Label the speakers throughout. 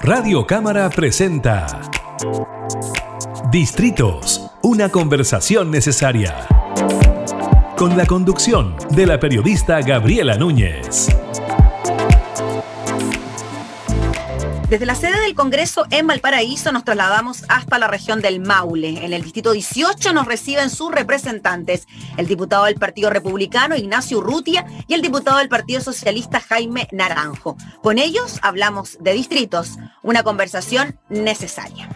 Speaker 1: Radio Cámara presenta Distritos, una conversación necesaria. Con la conducción de la periodista Gabriela Núñez.
Speaker 2: Desde la sede del Congreso en Valparaíso nos trasladamos hasta la región del Maule. En el distrito 18 nos reciben sus representantes, el diputado del Partido Republicano Ignacio Urrutia y el diputado del Partido Socialista Jaime Naranjo. Con ellos hablamos de distritos, una conversación necesaria.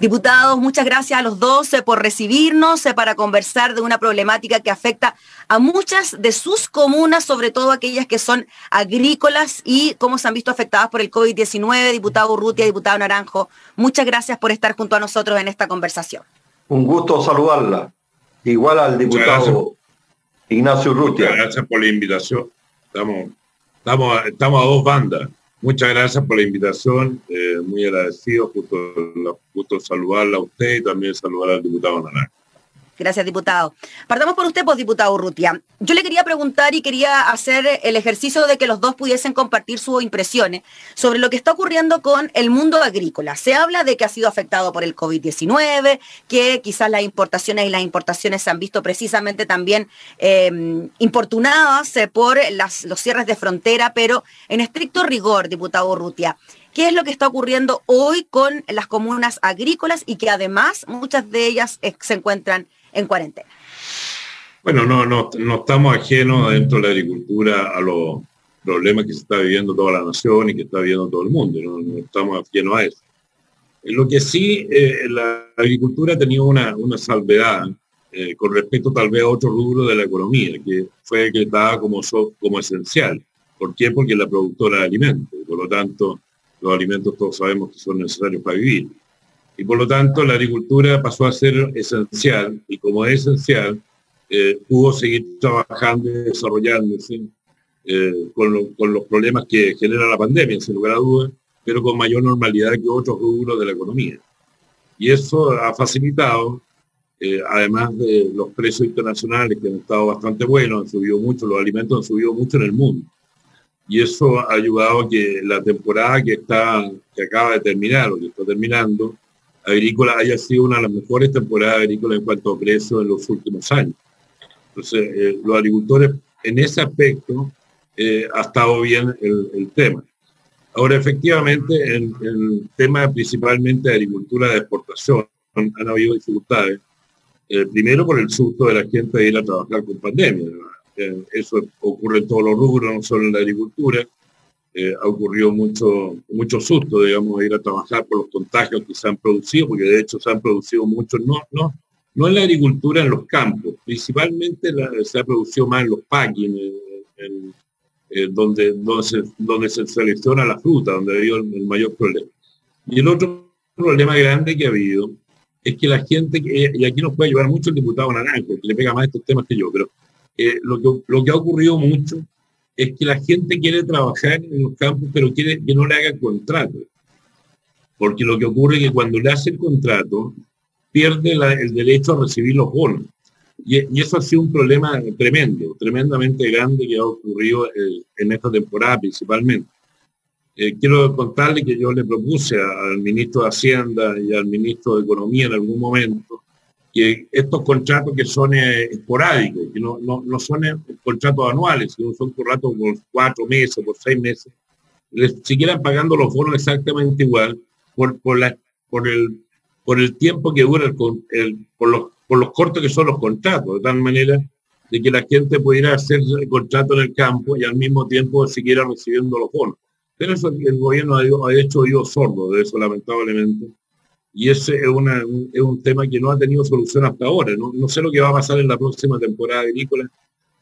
Speaker 2: Diputados, muchas gracias a los dos eh, por recibirnos eh, para conversar de una problemática que afecta a muchas de sus comunas, sobre todo aquellas que son agrícolas y cómo se han visto afectadas por el COVID-19. Diputado Urrutia, diputado Naranjo, muchas gracias por estar junto a nosotros en esta conversación.
Speaker 3: Un gusto saludarla. Igual al diputado Ignacio Urrutia.
Speaker 4: Muchas gracias por la invitación. Estamos, estamos, estamos a dos bandas. Muchas gracias por la invitación, eh, muy agradecido, justo, saludarla a usted y también saludar al diputado Naranjo.
Speaker 2: Gracias, diputado. Partamos por usted, pues, diputado Urrutia. Yo le quería preguntar y quería hacer el ejercicio de que los dos pudiesen compartir sus impresiones sobre lo que está ocurriendo con el mundo agrícola. Se habla de que ha sido afectado por el COVID-19, que quizás las importaciones y las importaciones se han visto precisamente también em, importunadas eh, por los cierres de frontera, pero en estricto rigor, diputado Urrutia, qué es lo que está ocurriendo hoy con las comunas agrícolas y que además muchas de ellas eh, se encuentran en cuarentena.
Speaker 4: Bueno, no, no, no estamos ajenos dentro de la agricultura a los problemas que se está viviendo toda la nación y que está viviendo todo el mundo, no, estamos ajenos a eso. Lo que sí, eh, la agricultura ha tenido una, una salvedad eh, con respecto tal vez a otro rubro de la economía, que fue decretada como, como esencial. ¿Por qué? Porque es la productora de alimentos. Por lo tanto, los alimentos todos sabemos que son necesarios para vivir y por lo tanto la agricultura pasó a ser esencial y como es esencial eh, pudo seguir trabajando y desarrollándose eh, con, los problemas que genera la pandemia, sin lugar a dudas, pero con mayor normalidad que otros rubros de la economía. Y eso ha facilitado, eh, además de los precios internacionales que han estado bastante buenos, han subido mucho, los alimentos han subido mucho en el mundo. Y eso ha ayudado a que la temporada que, está, que acaba de terminar o que está terminando, agrícola haya sido una de las mejores temporadas agrícolas en cuanto a precios en los últimos años. Entonces, eh, los agricultores en ese aspecto eh, ha estado bien el, tema. Ahora, efectivamente, en el tema principalmente de agricultura de exportación han, habido dificultades. Eh, primero por el susto de la gente de ir a trabajar con pandemia. eso ocurre en todos los rubros, no solo en la agricultura. Eh, ha ocurrido mucho, mucho susto, digamos, ir a trabajar por los contagios que se han producido, porque de hecho se han producido muchos, no, no, no en la agricultura, en los campos, principalmente se ha producido más en los packing, donde, donde, se, selecciona la fruta, donde ha habido el, mayor problema. Y el otro problema grande que ha habido es que la gente, y aquí nos puede ayudar mucho el diputado Naranjo, que le pega más estos temas que yo, pero eh, lo, lo que ha ocurrido mucho es que la gente quiere trabajar en los campos, pero quiere que no le haga contrato. Porque lo que ocurre es que cuando le hace el contrato, pierde el derecho a recibir los bonos. Y, eso ha sido un problema tremendo, tremendamente grande que ha ocurrido eh, en esta temporada principalmente. Eh, quiero contarle que yo le propuse al ministro de Hacienda y al ministro de Economía en algún momento que estos contratos que son eh, esporádicos, que no, no, son eh, contratos anuales, sino son contratos por cuatro meses, por seis meses, les siguieran pagando los bonos exactamente igual por, por, la, por, el, por el tiempo que dura, el, por, los, por los cortos que son los contratos, de tal manera de que la gente pudiera hacer el contrato en el campo y al mismo tiempo siguiera recibiendo los bonos. Pero eso el gobierno ha, hecho oído sordo de eso, lamentablemente y ese es, es, un tema que no ha tenido solución hasta ahora. No, sé lo que va a pasar en la próxima temporada agrícola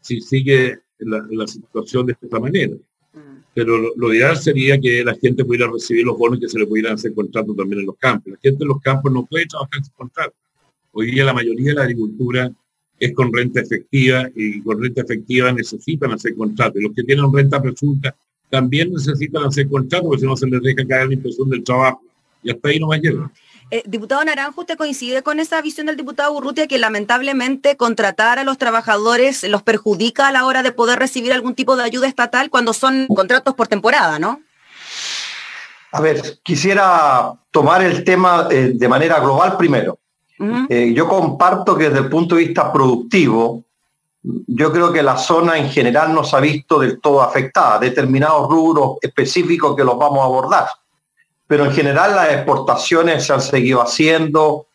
Speaker 4: si sigue la, situación de esta manera. Mm. Pero lo, ideal sería que la gente pudiera recibir los bonos y que se le pudieran hacer contratos también en los campos. La gente en los campos no puede trabajar sin contrato. Hoy día la mayoría de la agricultura es con renta efectiva y con renta efectiva necesitan hacer contratos. Y los que tienen renta presunta también necesitan hacer contratos porque si no se les deja caer la impresión del trabajo. Y hasta ahí no va a llegar.
Speaker 2: Eh, diputado Naranjo, ¿usted coincide con esa visión del diputado Urrutia que lamentablemente contratar a los trabajadores los perjudica a la hora de poder recibir algún tipo de ayuda estatal cuando son contratos por temporada, ¿no?
Speaker 3: A ver, quisiera tomar el tema eh, de manera global primero. Eh, yo comparto que desde el punto de vista productivo, yo creo que la zona en general no se ha visto del todo afectada, determinados rubros específicos que los vamos a abordar. Pero en general las exportaciones se han seguido haciendo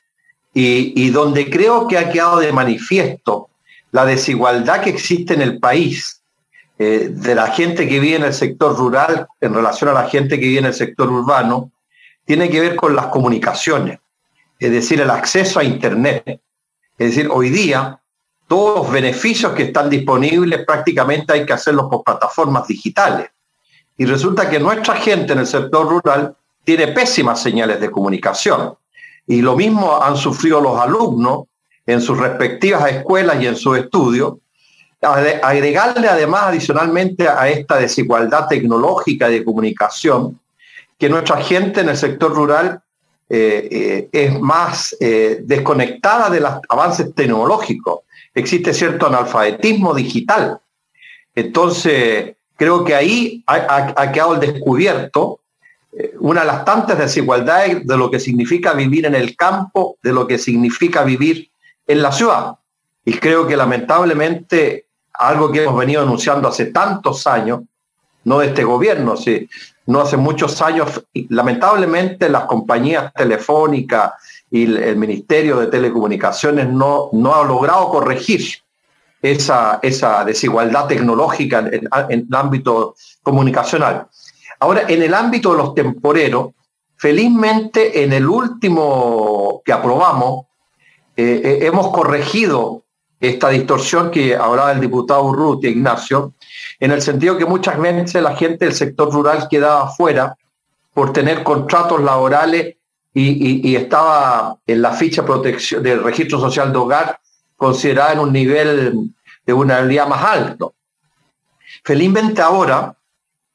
Speaker 3: y, donde creo que ha quedado de manifiesto la desigualdad que existe en el país eh, de la gente que vive en el sector rural en relación a la gente que vive en el sector urbano, tiene que ver con las comunicaciones, es decir, el acceso a Internet. Es decir, hoy día todos los beneficios que están disponibles prácticamente hay que hacerlos por plataformas digitales. Y resulta que nuestra gente en el sector rural tiene pésimas señales de comunicación. Y lo mismo han sufrido los alumnos en sus respectivas escuelas y en sus estudios. Agregarle además adicionalmente a esta desigualdad tecnológica de comunicación, que nuestra gente en el sector rural eh, eh, es más eh, desconectada de los avances tecnológicos existe cierto analfabetismo digital. Entonces, creo que ahí ha, quedado el descubierto una de las tantas desigualdades de lo que significa vivir en el campo, de lo que significa vivir en la ciudad. Y creo que lamentablemente algo que hemos venido anunciando hace tantos años, no de este gobierno, sí, no hace muchos años, lamentablemente las compañías telefónicas y el Ministerio de Telecomunicaciones no, no logrado corregir esa, esa desigualdad tecnológica en, el ámbito comunicacional. Ahora, en el ámbito de los temporeros, felizmente en el último que aprobamos, eh, eh, hemos corregido esta distorsión que hablaba el diputado Urrutia, Ignacio, en el sentido que muchas veces la gente del sector rural quedaba fuera por tener contratos laborales y, estaba en la ficha protección del registro social de hogar considerada en un nivel de una realidad más alto. Felizmente ahora,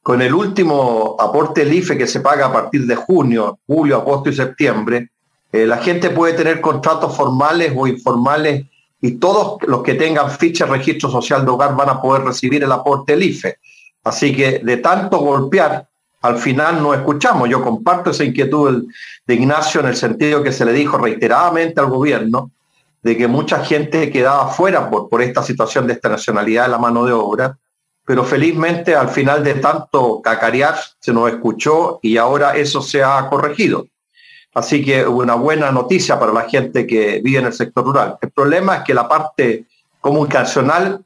Speaker 3: con el último aporte del IFE que se paga a partir de junio, julio, agosto y septiembre, eh, la gente puede tener contratos formales o informales y todos los que tengan ficha de registro social de hogar van a poder recibir el aporte del IFE. Así que de tanto golpear al final no escuchamos. Yo comparto esa inquietud de Ignacio en el sentido que se le dijo reiteradamente al gobierno de que mucha gente quedaba fuera por, por esta situación de esta nacionalidad de la mano de obra, pero felizmente al final de tanto cacarear se nos escuchó y ahora eso se ha corregido. Así que una buena noticia para la gente que vive en el sector rural. El problema es que la parte comunicacional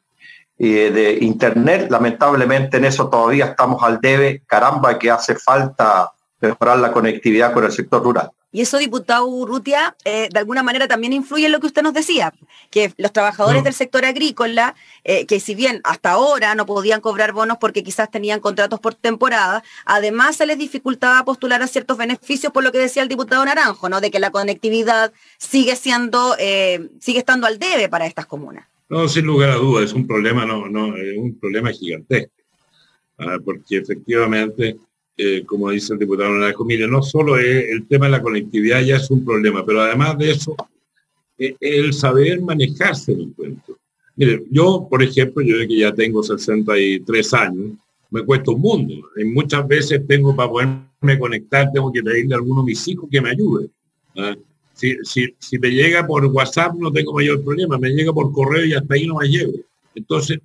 Speaker 3: de Internet. Lamentablemente en eso todavía estamos al debe. Caramba, que hace falta mejorar la conectividad con el sector rural.
Speaker 2: Y eso, diputado Urrutia, eh, de alguna manera también influye en lo que usted nos decía, que los trabajadores del sector agrícola, eh, que si bien hasta ahora no podían cobrar bonos porque quizás tenían contratos por temporada, además se les dificultaba postular a ciertos beneficios por lo que decía el diputado Naranjo, ¿no? De que la conectividad sigue siendo, eh, sigue estando al debe para estas comunas.
Speaker 4: No, sin lugar a dudas, es un problema, no, no, es un problema gigantesco, ah, porque efectivamente, eh, como dice el diputado Naranjo, mire, no solo es el tema de la conectividad ya es un problema, pero además de eso, eh, el saber manejarse el encuentro. Mire, yo, por ejemplo, yo que ya tengo 63 años, me cuesta un mundo. Y muchas veces tengo para poderme conectar, tengo que pedirle a alguno de mis hijos que me ayude. ¿ah? Si, si, si me llega por WhatsApp no tengo mayor problema, me llega por correo y hasta ahí no me llego. Entonces,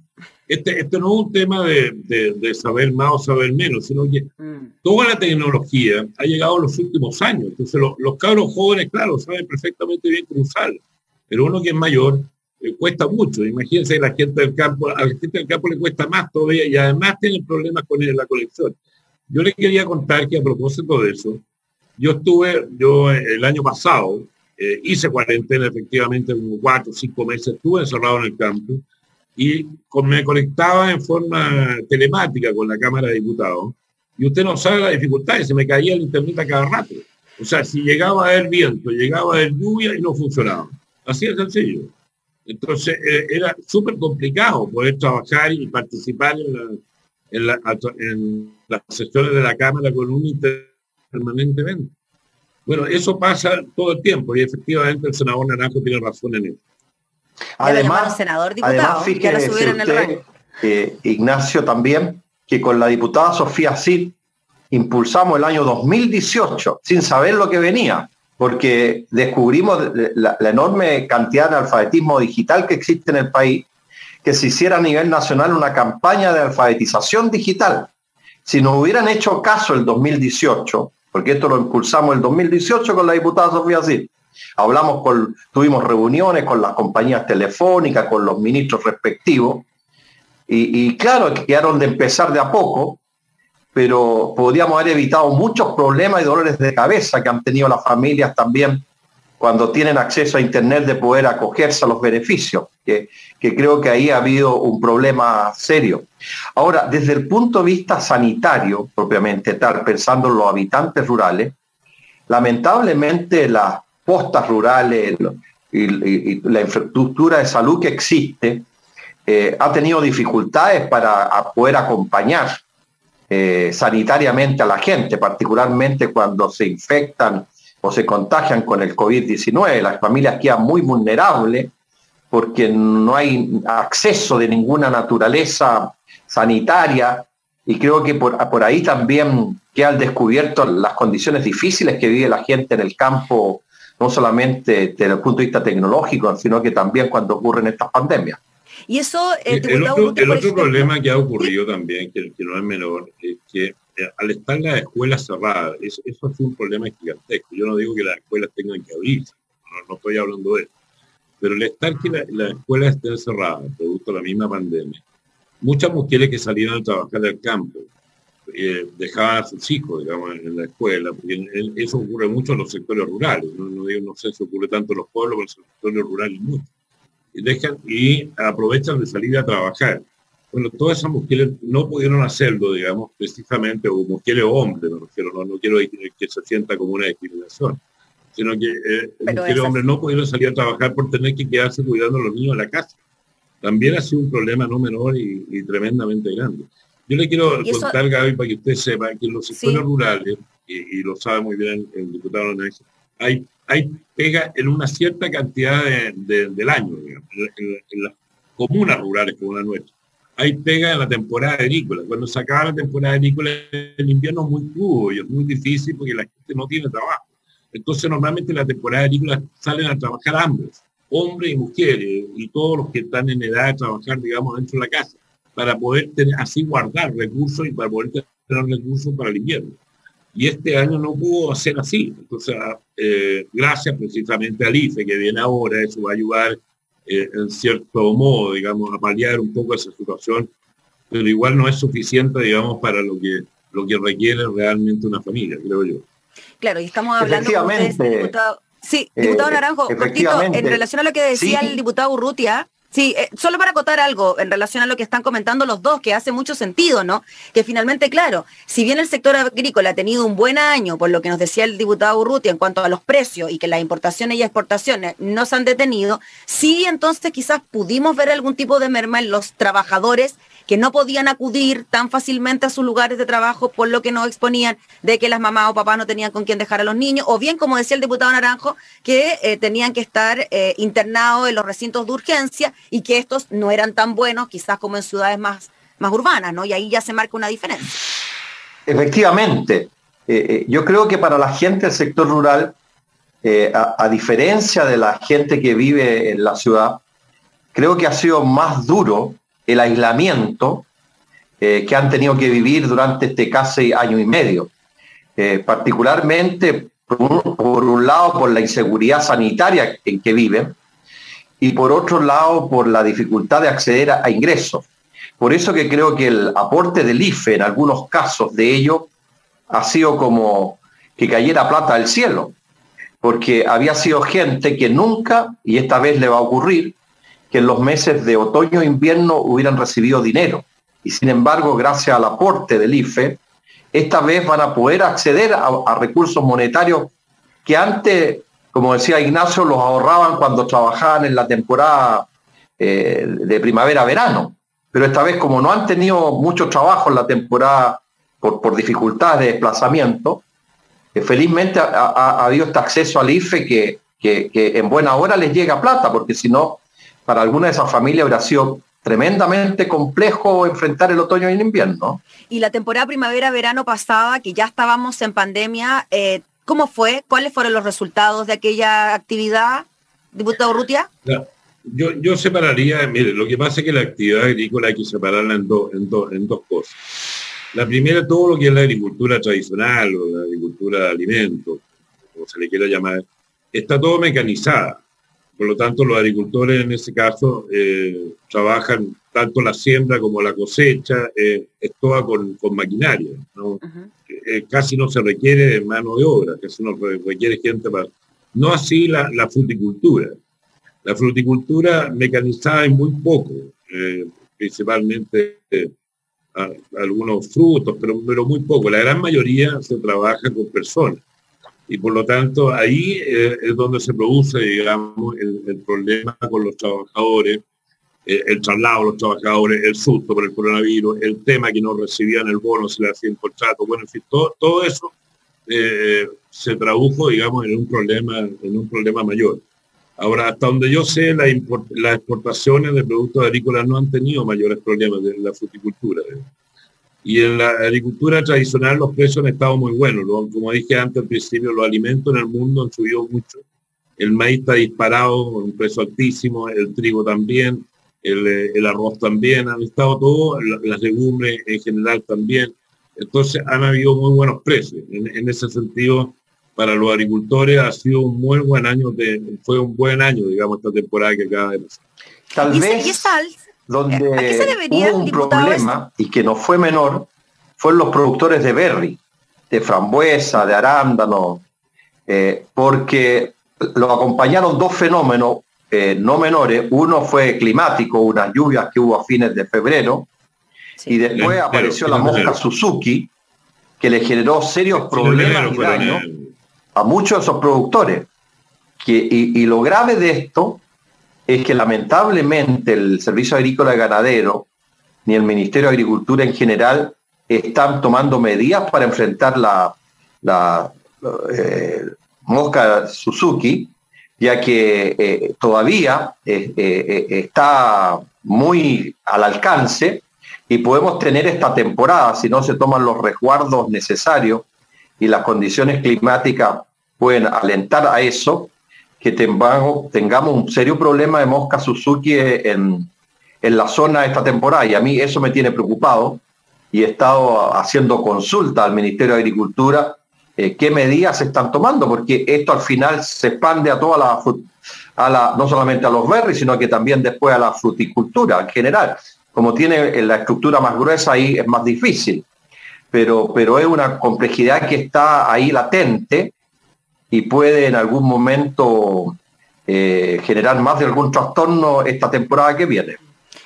Speaker 4: este, este no es un tema de, de, saber más o saber menos, sino que mm. toda la tecnología ha llegado en los últimos años. Entonces, los cabros jóvenes, claro, saben perfectamente bien usarla, pero uno que es mayor le cuesta mucho. Imagínense, la gente del campo, a la gente del campo le cuesta más todavía y además tienen problemas con la colección. Yo le quería contar que a propósito de eso, yo estuve, yo el año pasado, eh, hice cuarentena efectivamente, como cuatro o cinco meses, estuve encerrado en el campo y me conectaba en forma telemática con la Cámara de Diputados. Y usted no sabe la dificultad, se me caía el internet a cada rato. O sea, si llegaba haber viento, llegaba haber lluvia y no funcionaba. Así de sencillo. Entonces eh, era súper complicado poder trabajar y participar en, en las sesiones de la Cámara con un internet permanentemente. Bueno, eso pasa todo el tiempo y efectivamente el senador Naranjo tiene razón en eso.
Speaker 3: Además, senador diputado, que Ignacio también, que con la diputada Sofía Cid impulsamos el año 2018 sin saber lo que venía, porque descubrimos la, enorme cantidad de alfabetismo digital que existe en el país, que se hiciera a nivel nacional una campaña de alfabetización digital. Si nos hubieran hecho caso el 2018, porque esto lo impulsamos el 2018 con la diputada Sofía Sil, hablamos con, tuvimos reuniones con las compañías telefónicas, con los ministros respectivos, y, y claro, quedaron de empezar de a poco, pero podríamos haber evitado muchos problemas y dolores de cabeza que han tenido las familias también cuando tienen acceso a Internet de poder acogerse a los beneficios, que, creo que ahí ha habido un problema serio. Ahora, desde el punto de vista sanitario, propiamente tal, pensando en los habitantes rurales, lamentablemente las postas rurales y, la infraestructura de salud que existe eh, ha tenido dificultades para poder acompañar eh, sanitariamente a la gente, particularmente cuando se infectan o se contagian con el COVID-19. Las familias quedan muy vulnerables porque no hay acceso de ninguna naturaleza sanitaria y creo que por, ahí también quedan descubierto las condiciones difíciles que vive la gente en el campo, no solamente desde el punto de vista tecnológico, sino que también cuando ocurren estas pandemias.
Speaker 2: Y eso,
Speaker 4: eh, el, otro, problema que ha ocurrido también, que, no es menor, es que eh, al estar las escuelas cerradas, eso, eso es un problema gigantesco. Yo no digo que las escuelas tengan que abrirse, no, estoy hablando de eso. Pero el estar que las la escuelas estén cerradas, producto de la misma pandemia, muchas mujeres que salieron a trabajar del campo, eh, dejaban a sus hijos, digamos, en la escuela, porque eso ocurre mucho en los sectores rurales, no, digo, no sé si ocurre tanto en los pueblos, pero en los sectores rurales mucho dejan y aprovechan de salir a trabajar. Bueno, todas esas mujeres no pudieron hacerlo, digamos, precisamente, o mujeres o hombres, me refiero, no, no quiero que se sienta como una discriminación, sino que eh, mujeres o hombres no pudieron salir a trabajar por tener que quedarse cuidando a los niños en la casa. También ha sido un problema no menor y, tremendamente grande. Yo le quiero contar, Gaby, para que usted sepa que en los sectores rurales, y, lo sabe muy bien el diputado hay hay pega en una cierta cantidad del año, digamos, en, las comunas rurales como la nuestra. Hay pega en la temporada agrícola. Cuando se acaba la temporada agrícola, el invierno es muy crudo y es muy difícil porque la gente no tiene trabajo. Entonces, normalmente en la temporada agrícola salen a trabajar ambos, hombres y mujeres, y todos los que están en edad de trabajar, digamos, dentro de la casa, para poder tener, así guardar recursos y para poder tener recursos para el invierno y este año no pudo ser así. Entonces, eh, gracias precisamente al IFE que viene ahora, eso va a ayudar eh, en cierto modo, digamos, a paliar un poco esa situación, pero igual no es suficiente, digamos, para lo que, lo que requiere realmente una familia, creo yo.
Speaker 2: Claro, y estamos hablando con diputado. Sí, diputado eh, Naranjo, en relación a lo que decía el diputado Urrutia, Sí, eh, solo para acotar algo en relación a lo que están comentando los dos, que hace mucho sentido, ¿no? Que finalmente, claro, si bien el sector agrícola ha tenido un buen año, por lo que nos decía el diputado Urrutia en cuanto a los precios y que las importaciones y exportaciones no se han detenido, sí entonces quizás pudimos ver algún tipo de merma en los trabajadores que no podían acudir tan fácilmente a sus lugares de trabajo por lo que nos exponían de que las mamás o papás no tenían con quién dejar a los niños, o bien, como decía el diputado Naranjo, que eh, tenían que estar eh, internados en los recintos de urgencia y que estos no eran tan buenos, quizás como en ciudades más, más urbanas, ¿no? Y ahí ya se marca una diferencia.
Speaker 3: Efectivamente. Eh, yo creo que para la gente del sector rural, a diferencia de la gente que vive en la ciudad, creo que ha sido más duro el aislamiento eh, que han tenido que vivir durante este casi año y medio. Eh, particularmente, por un, lado, por la inseguridad sanitaria en que viven y por otro lado, por la dificultad de acceder a, ingresos. Por eso que creo que el aporte del IFE en algunos casos de ello ha sido como que cayera plata del cielo, porque había sido gente que nunca, y esta vez le va a ocurrir, que en los meses de otoño e invierno hubieran recibido dinero. Y sin embargo, gracias al aporte del IFE, esta vez van a poder acceder a, recursos monetarios que antes, como decía Ignacio, los ahorraban cuando trabajaban en la temporada eh, de primavera-verano. Pero esta vez, como no han tenido mucho trabajo en la temporada por, dificultades de desplazamiento, eh, felizmente ha, habido este acceso al IFE que, que en buena hora les llega plata, porque si no, para alguna de esas familias habrá sido tremendamente complejo enfrentar el otoño y el invierno.
Speaker 2: Y la temporada primavera-verano pasada, que ya estábamos en pandemia, eh, ¿cómo fue? ¿Cuáles fueron los resultados de aquella actividad, diputado Rutia?
Speaker 4: Yo, yo separaría, mire, lo que pasa es que la actividad agrícola hay que separarla en, en, en dos cosas. La primera, todo lo que es la agricultura tradicional o la agricultura de alimentos, como se le quiera llamar, está todo mecanizada. Por lo tanto, los agricultores en ese caso eh, trabajan tanto la siembra como la cosecha, eh, es toda con, maquinaria. Eh, casi no se requiere mano de obra, casi no requiere gente para... No así la, fruticultura. La fruticultura mecanizada es muy poco, principalmente algunos frutos, pero, pero muy poco. La gran mayoría se trabaja con personas y por lo tanto ahí eh, es donde se produce, digamos, el, problema con los trabajadores, eh, el traslado de los trabajadores, el susto por el coronavirus, el tema que no recibían el bono, se le hacía un contrato, bueno, en fin, todo, todo eso eh, se tradujo, digamos, en un problema, en un problema mayor. Ahora, hasta donde yo sé, las exportaciones de productos agrícolas no han tenido mayores problemas de la fruticultura. Y en la agricultura tradicional los precios han estado muy buenos. Como dije antes al principio, los alimentos en el mundo han subido mucho. El maíz está disparado con un precio altísimo, el trigo también, el, arroz también, han estado todos, las legumbres en general también. Entonces han habido muy buenos precios. En, ese sentido, para los agricultores ha sido un muy buen año, de, fue un buen año, digamos, esta temporada que acaba de pasar.
Speaker 3: Tal vez donde hubo un problema y que no fue menor, fueron los productores de berry, de frambuesa, de arándano, eh, porque lo acompañaron dos fenómenos eh, no menores. Uno fue climático, unas lluvias que hubo a fines de febrero, y después apareció la mosca Suzuki, que le generó serios problemas y daños a muchos de esos productores. y, lo grave de esto es que lamentablemente el Servicio Agrícola y Ganadero ni el Ministerio de Agricultura en general están tomando medidas para enfrentar la, eh, mosca Suzuki, ya que eh, todavía eh, está muy al alcance y podemos tener esta temporada si no se toman los resguardos necesarios y las condiciones climáticas pueden alentar a eso, que tengamos, un serio problema de mosca Suzuki en, en la zona esta temporada. Y a mí eso me tiene preocupado y he estado haciendo consulta al Ministerio de Agricultura eh, qué medidas se están tomando, porque esto al final se expande a toda la, a la, no solamente a los berries, sino que también después a la fruticultura en general. Como tiene la estructura más gruesa ahí es más difícil, pero, pero es una complejidad que está ahí latente y puede en algún momento eh, generar más de algún trastorno esta temporada que viene.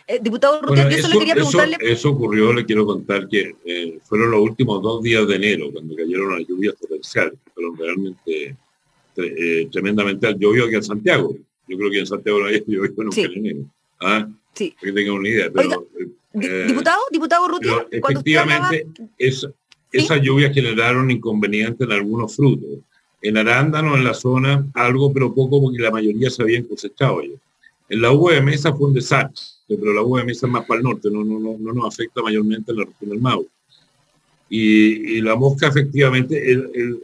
Speaker 2: Eh, diputado Rutia, eso, le quería preguntarle.
Speaker 4: Eso, ocurrió, le quiero contar que eh, fueron los últimos dos días de enero, cuando cayeron las lluvias torrenciales, fueron realmente tremendamente llovió aquí en Santiago. Yo creo que en Santiago no había llovido nunca sí. en enero. ¿Ah? Sí. Para que tengan una idea. Pero,
Speaker 2: diputado, diputado Rutia,
Speaker 4: efectivamente, esas lluvias generaron inconvenientes en algunos frutos en arándano en la zona, algo pero poco porque la mayoría se habían cosechado ya. En la uva de mesa fue un desastre, pero la uva de mesa es más para el norte, no, no, no, no nos afecta mayormente en la región del Mau. Y, la mosca, efectivamente,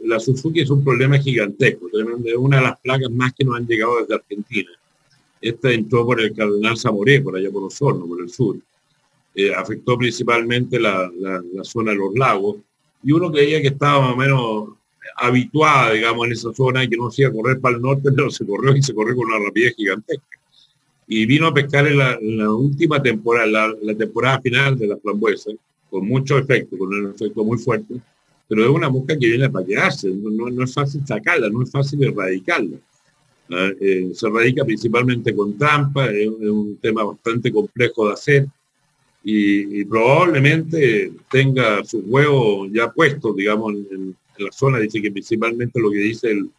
Speaker 4: la Suzuki es un problema gigantesco, es una de las plagas más que nos han llegado desde Argentina. Esta entró por el Cardenal Zamoré, por allá por Osorno, por el sur. Eh, afectó principalmente la, la, la, zona de los lagos. Y uno creía que estaba más o menos habituada, digamos, en esa zona y que no se iba a correr para el norte, pero se corrió y se corrió con una rapidez gigantesca. Y vino a pescar en la, última temporada, la, temporada final de la frambuesa, con mucho efecto, con un efecto muy fuerte, pero es una mosca que viene para quedarse, no, no, es fácil sacarla, no es fácil erradicarla. Ah, eh, se radica principalmente con trampa, es, un tema bastante complejo de hacer y, probablemente tenga sus huevos ya puestos, digamos, en, la zona, dice que principalmente lo que dice el,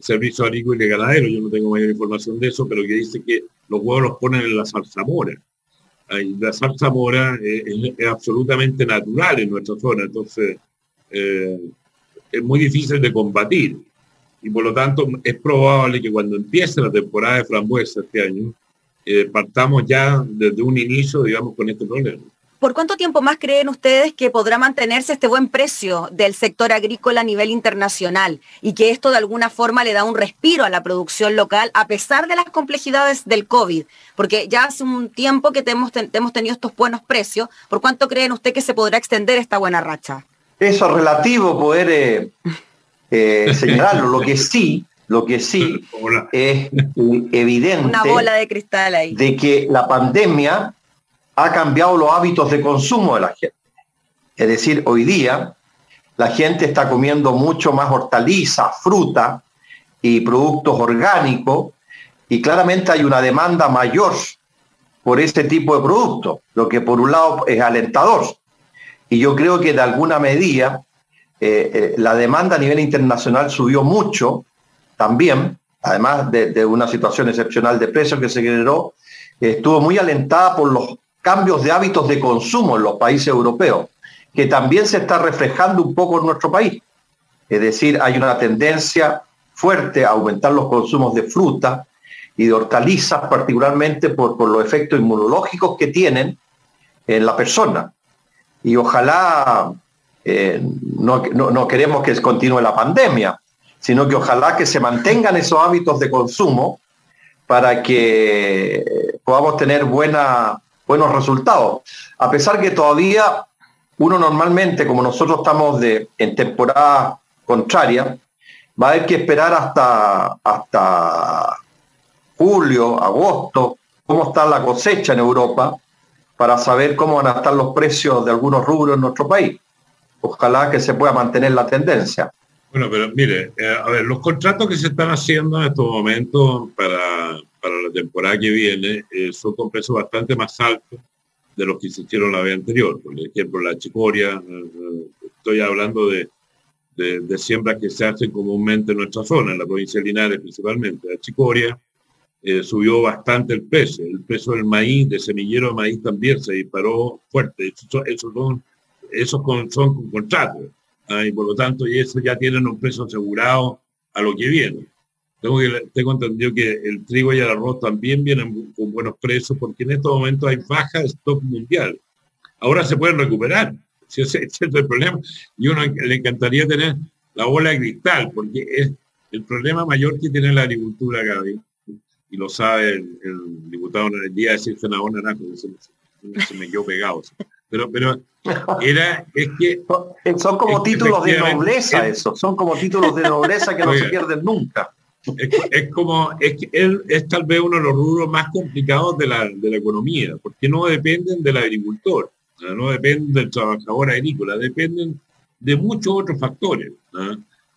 Speaker 4: Servicio Agrícola y Ganadero, yo no tengo mayor información de eso, pero que dice que los huevos los ponen en la zarzamora. La zarzamora es, es, absolutamente natural en nuestra zona, entonces eh, es muy difícil de combatir. Y por lo tanto es probable que cuando empiece la temporada de frambuesa este año, eh, partamos ya desde un inicio, digamos, con este problema.
Speaker 2: ¿Por cuánto tiempo más creen ustedes que podrá mantenerse este buen precio del sector agrícola a nivel internacional y que esto de alguna forma le da un respiro a la producción local a pesar de las complejidades del COVID? Porque ya hace un tiempo que hemos, hemos tenido estos buenos precios. ¿Por cuánto creen usted que se podrá extender esta buena racha?
Speaker 3: Eso es relativo poder eh, eh, señalarlo. Lo que sí, lo que sí es evidente
Speaker 2: Una bola de cristal ahí.
Speaker 3: de que la pandemia ha cambiado los hábitos de consumo de la gente. Es decir, hoy día la gente está comiendo mucho más hortalizas, fruta y productos orgánicos y claramente hay una demanda mayor por ese tipo de productos, lo que por un lado es alentador. Y yo creo que de alguna medida eh, eh, la demanda a nivel internacional subió mucho también, además de, una situación excepcional de precios que se generó, estuvo muy alentada por los cambios de hábitos de consumo en los países europeos, que también se está reflejando un poco en nuestro país. Es decir, hay una tendencia fuerte a aumentar los consumos de fruta y de hortalizas, particularmente por, los efectos inmunológicos que tienen en la persona. Y ojalá, eh, no, no queremos que continúe la pandemia, sino que ojalá que se mantengan esos hábitos de consumo para que podamos tener buena, buenos resultados. A pesar que todavía uno normalmente, como nosotros estamos de, en temporada contraria, va a haber que esperar hasta, hasta julio, agosto, cómo está la cosecha en Europa, para saber cómo van a estar los precios de algunos rubros en nuestro país. Ojalá que se pueda mantener la tendencia.
Speaker 4: Bueno, pero mire, eh, a ver, los contratos que se están haciendo en estos momentos para, para la temporada que viene eh, son con precios bastante más altos de los que se hicieron la vez anterior. Por ejemplo, la chicoria, eh, estoy hablando de, de, siembras que se hacen comúnmente en nuestra zona, en la provincia de Linares principalmente. La chicoria subió bastante el precio. El precio del maíz, de semillero de maíz también se disparó fuerte. Esos, son, esos son con contratos Ah, y por lo tanto, y eso ya tienen un precio asegurado a lo que viene. Tengo, que, tengo entendido que el trigo y el arroz también vienen con buenos precios porque en estos momentos hay baja stock mundial. Ahora se pueden recuperar, si ese, es el problema. Y uno le encantaría tener la bola de cristal porque es el problema mayor que tiene la agricultura, Gaby, y lo sabe el, diputado en el día de decir senador Naranjo, se, se, me quedó pegado. Pero, pero era, es que...
Speaker 3: Son como títulos de nobleza eso, son como títulos de nobleza que no se pierden nunca.
Speaker 4: Es, como, es es tal vez uno de los rubros más complicados de la, de la economía, porque no dependen del agricultor, no dependen del trabajador agrícola, dependen de muchos otros factores.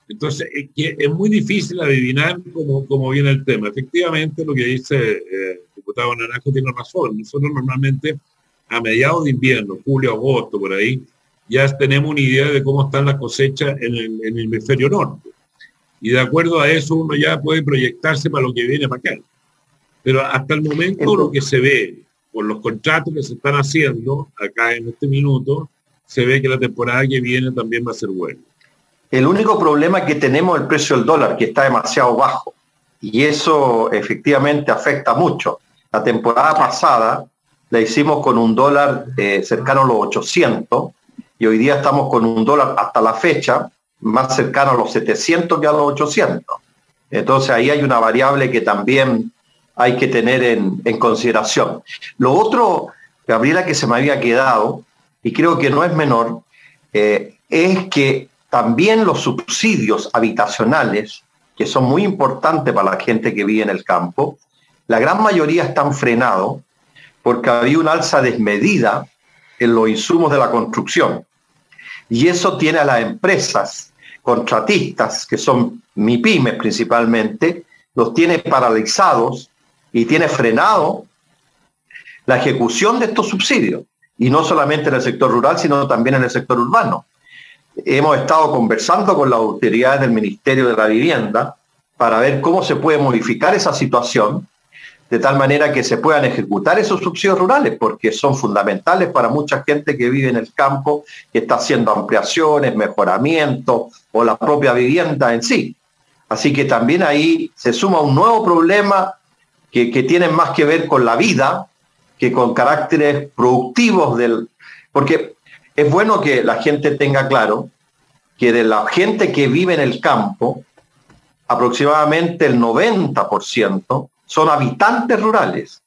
Speaker 4: Entonces, es, que es muy difícil adivinar cómo, cómo, viene el tema. Efectivamente, lo que dice eh, el diputado Naranjo tiene razón. Nosotros normalmente a mediados de invierno, julio, agosto, por ahí, ya tenemos una idea de cómo están las cosechas en el, hemisferio norte. Y de acuerdo a eso uno ya puede proyectarse para lo que viene para acá. Pero hasta el momento lo que se ve por los contratos que se están haciendo acá en este minuto, se ve que la temporada que viene también va a ser buena.
Speaker 3: El único problema que tenemos es el precio del dólar, que está demasiado bajo. Y eso efectivamente afecta mucho. La temporada pasada la hicimos con un dólar eh, cercano a los 800 y hoy día estamos con un dólar hasta la fecha más cercano a los 700 que a los 800. Entonces ahí hay una variable que también hay que tener en, consideración. Lo otro, Gabriela, que se me había quedado, y creo que no es menor, eh, es que también los subsidios habitacionales, que son muy importantes para la gente que vive en el campo, la gran mayoría están frenados porque había una alza desmedida en los insumos de la construcción. Y eso tiene a las empresas contratistas, que son MIPIMES principalmente, los tiene paralizados y tiene frenado la ejecución de estos subsidios. Y no solamente en el sector rural, sino también en el sector urbano. Hemos estado conversando con las autoridades del Ministerio de la Vivienda para ver cómo se puede modificar esa situación de tal manera que se puedan ejecutar esos subsidios rurales, porque son fundamentales para mucha gente que vive en el campo, que está haciendo ampliaciones, mejoramientos o la propia vivienda en sí. Así que también ahí se suma un nuevo problema que, tienen más que ver con la vida que con caracteres productivos del... Porque es bueno que la gente tenga claro que de la gente que vive en el campo, aproximadamente el 90% son habitantes rurales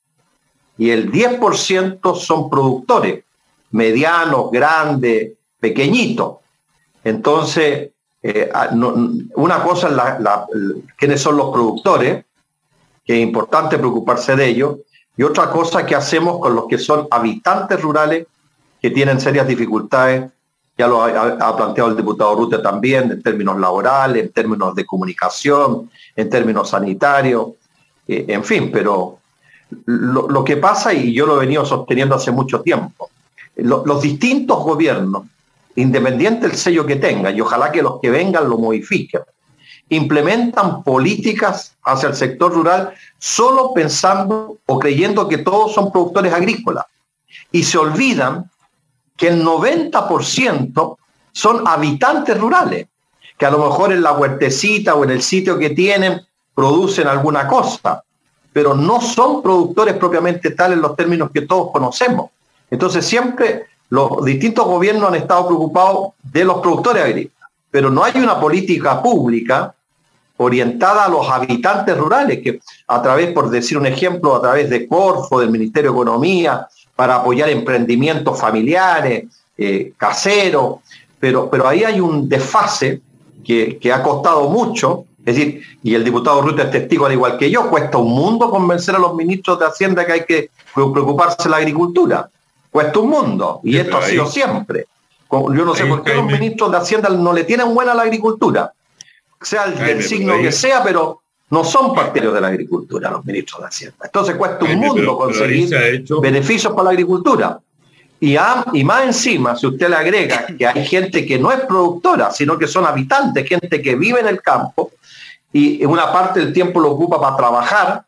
Speaker 3: y el 10% son productores, medianos, grandes, pequeñitos. Entonces, eh, una cosa es quiénes son los productores, que es importante preocuparse de ellos, y otra cosa que hacemos con los que son habitantes rurales que tienen serias dificultades, ya lo ha, planteado el diputado Rute también, en términos laborales, en términos de comunicación, en términos sanitarios, eh, en fin, pero lo, que pasa, y yo lo he venido sosteniendo hace mucho tiempo, los distintos gobiernos, independiente del sello que tengan, y ojalá que los que vengan lo modifiquen, implementan políticas hacia el sector rural solo pensando o creyendo que todos son productores agrícolas. Y se olvidan que el 90% son habitantes rurales, que a lo mejor en la huertecita o en el sitio que tienen producen alguna cosa, pero no son productores propiamente tal en los términos que todos conocemos. Entonces siempre los distintos gobiernos han estado preocupados de los productores agrícolas, pero no hay una política pública orientada a los habitantes rurales, que a través, por decir un ejemplo, a través de Corfo, del Ministerio de Economía, para apoyar emprendimientos familiares, eh, caseros, pero, pero ahí hay un desfase que, que ha costado mucho es decir, y el diputado Ruta es testigo al igual que yo, cuesta un mundo convencer a los ministros de Hacienda que hay que preocuparse de la agricultura. Cuesta un mundo. Y esto ha sido siempre. Yo no sé por qué los ministros de Hacienda no le tienen buena a la agricultura. Sea el, del signo que sea, pero no son partidarios de la agricultura los ministros de Hacienda. Entonces cuesta un mundo conseguir beneficios para la agricultura. Y, y, más encima, si usted le agrega que hay gente que no es productora, sino que son habitantes, gente que vive en el campo, y una parte del tiempo lo ocupa para trabajar,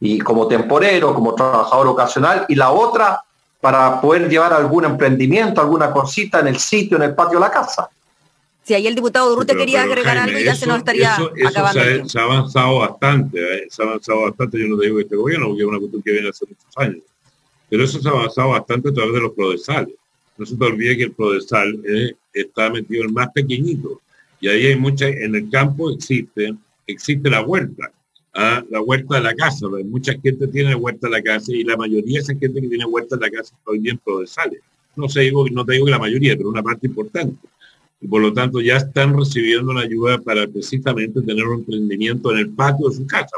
Speaker 3: y como temporero, como trabajador ocasional, y la otra para poder llevar algún emprendimiento, alguna cosita en el sitio, en el patio de la casa.
Speaker 2: Si ahí el diputado Durute quería agregar algo, ya se nos estaría acabando.
Speaker 4: Se ha, avanzado bastante, ¿eh? se ha avanzado bastante, yo no digo que este gobierno, porque es una cuestión que viene hace muchos años, pero eso se ha avanzado bastante a través de los prodesales. No se te olvide que el prodesal está metido el más pequeñito, y ahí hay mucha, en el campo existen existe la huerta, ¿ah? la huerta de la casa. Mucha gente tiene huerta de la casa y la mayoría de esa gente que tiene huerta de la casa hoy bien sale. No, sé, digo, no te digo que la mayoría, pero una parte importante. Y por lo tanto ya están recibiendo la ayuda para precisamente tener un emprendimiento en el patio de su casa,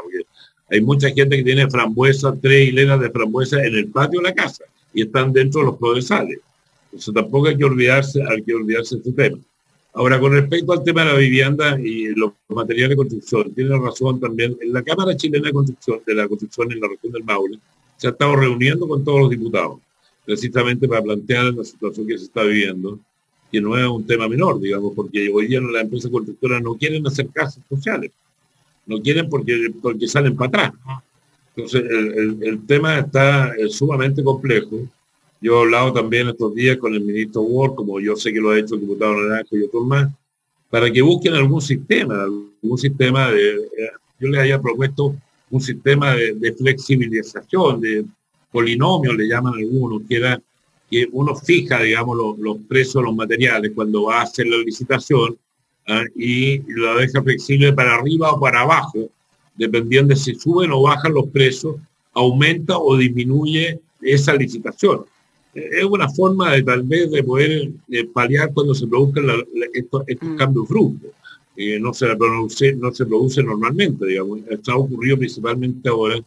Speaker 4: hay mucha gente que tiene frambuesa, tres hileras de frambuesa en el patio de la casa y están dentro de los prodesales. Eso tampoco hay que olvidarse, hay que olvidarse este tema. Ahora, con respecto al tema de la vivienda y los materiales de construcción, tiene razón también, en la Cámara Chilena de Construcción, de la Construcción en la región del Maule, se ha estado reuniendo con todos los diputados, precisamente para plantear la situación que se está viviendo, que no es un tema menor, digamos, porque hoy día las empresas constructoras no quieren hacer casas sociales, no quieren porque, porque salen para atrás. Entonces, el, el tema está sumamente complejo yo he hablado también estos días con el ministro Ward, como yo sé que lo ha hecho el diputado Naranjo y otros más, para que busquen algún sistema, algún sistema de, eh, yo les haya propuesto un sistema de, flexibilización, de polinomio, le llaman algunos, que era que uno fija, digamos, los, precios de los materiales cuando va a hacer la licitación ¿ah? y lo deja flexible para arriba o para abajo, dependiendo de si suben o bajan los precios, aumenta o disminuye esa licitación es una forma de tal vez de poder eh, paliar cuando se produzcan estos, mm. cambios bruscos. no, se produce, no se produce normalmente, digamos. Esto ha ocurrido principalmente ahora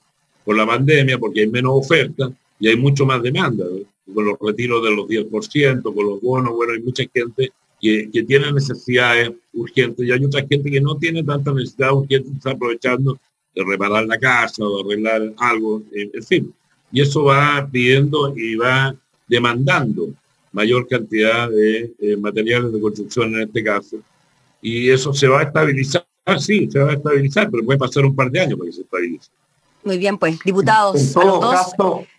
Speaker 4: por la pandemia, porque hay menos oferta y hay mucho más demanda. Con los retiros de los 10%, con los bonos, bueno, hay mucha gente que, que, tiene necesidades urgentes y hay otra gente que no tiene tanta necesidad urgente, está aprovechando de reparar la casa o arreglar algo, en fin. Y eso va pidiendo y va demandando mayor cantidad de eh, materiales de construcción en este caso. Y eso se va a estabilizar, sí, se va a estabilizar, pero puede pasar un par de años para que se estabilice.
Speaker 2: Muy bien, pues, diputados.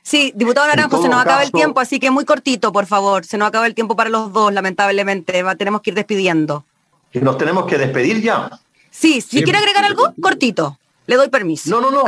Speaker 2: sí, diputado Naranjo, se nos acaba el tiempo, así que muy cortito, por favor. Se nos acaba el tiempo para los dos, lamentablemente. tenemos que ir despidiendo.
Speaker 3: ¿Nos tenemos que despedir ya?
Speaker 2: Sí, si quiere agregar algo, cortito. Le doy permiso.
Speaker 3: No, no, no.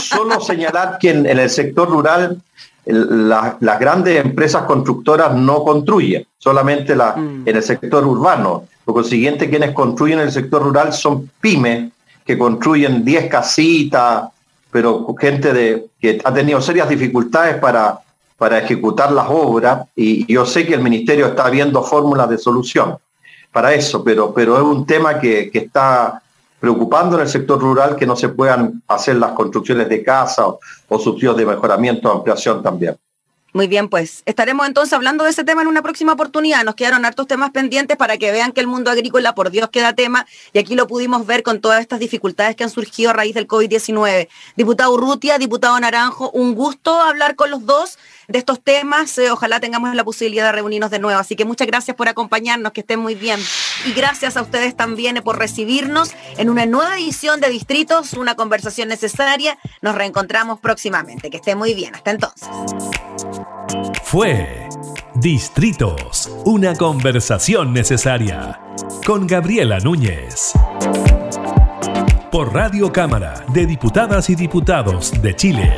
Speaker 3: Solo señalar que en, el sector rural las grandes empresas constructoras no construyen, solamente la, mm. en el sector urbano. Por consiguiente, quienes construyen en el sector rural son pymes que construyen 10 casitas, pero gente de, que ha tenido serias dificultades para, para ejecutar las obras y yo sé que el ministerio está viendo fórmulas de solución para eso, pero, pero es un tema que, que está preocupando en el sector rural que no se puedan hacer las construcciones de casa o, subsidios de mejoramiento o ampliación también.
Speaker 2: Muy bien, pues estaremos entonces hablando de ese tema en una próxima oportunidad. Nos quedaron hartos temas pendientes para que vean que el mundo agrícola, por Dios, queda tema y aquí lo pudimos ver con todas estas dificultades que han surgido a raíz del COVID-19. Diputado Urrutia, diputado Naranjo, un gusto hablar con los dos de estos temas. Eh, ojalá tengamos la posibilidad de reunirnos de nuevo. Así que muchas gracias por acompañarnos, que estén muy bien. Y gracias a ustedes también por recibirnos en una nueva edición de Distritos, una conversación necesaria. Nos reencontramos próximamente. Que estén muy bien. Hasta entonces.
Speaker 1: Fue Distritos, una conversación necesaria con Gabriela Núñez. Por Radio Cámara de Diputadas y Diputados de Chile.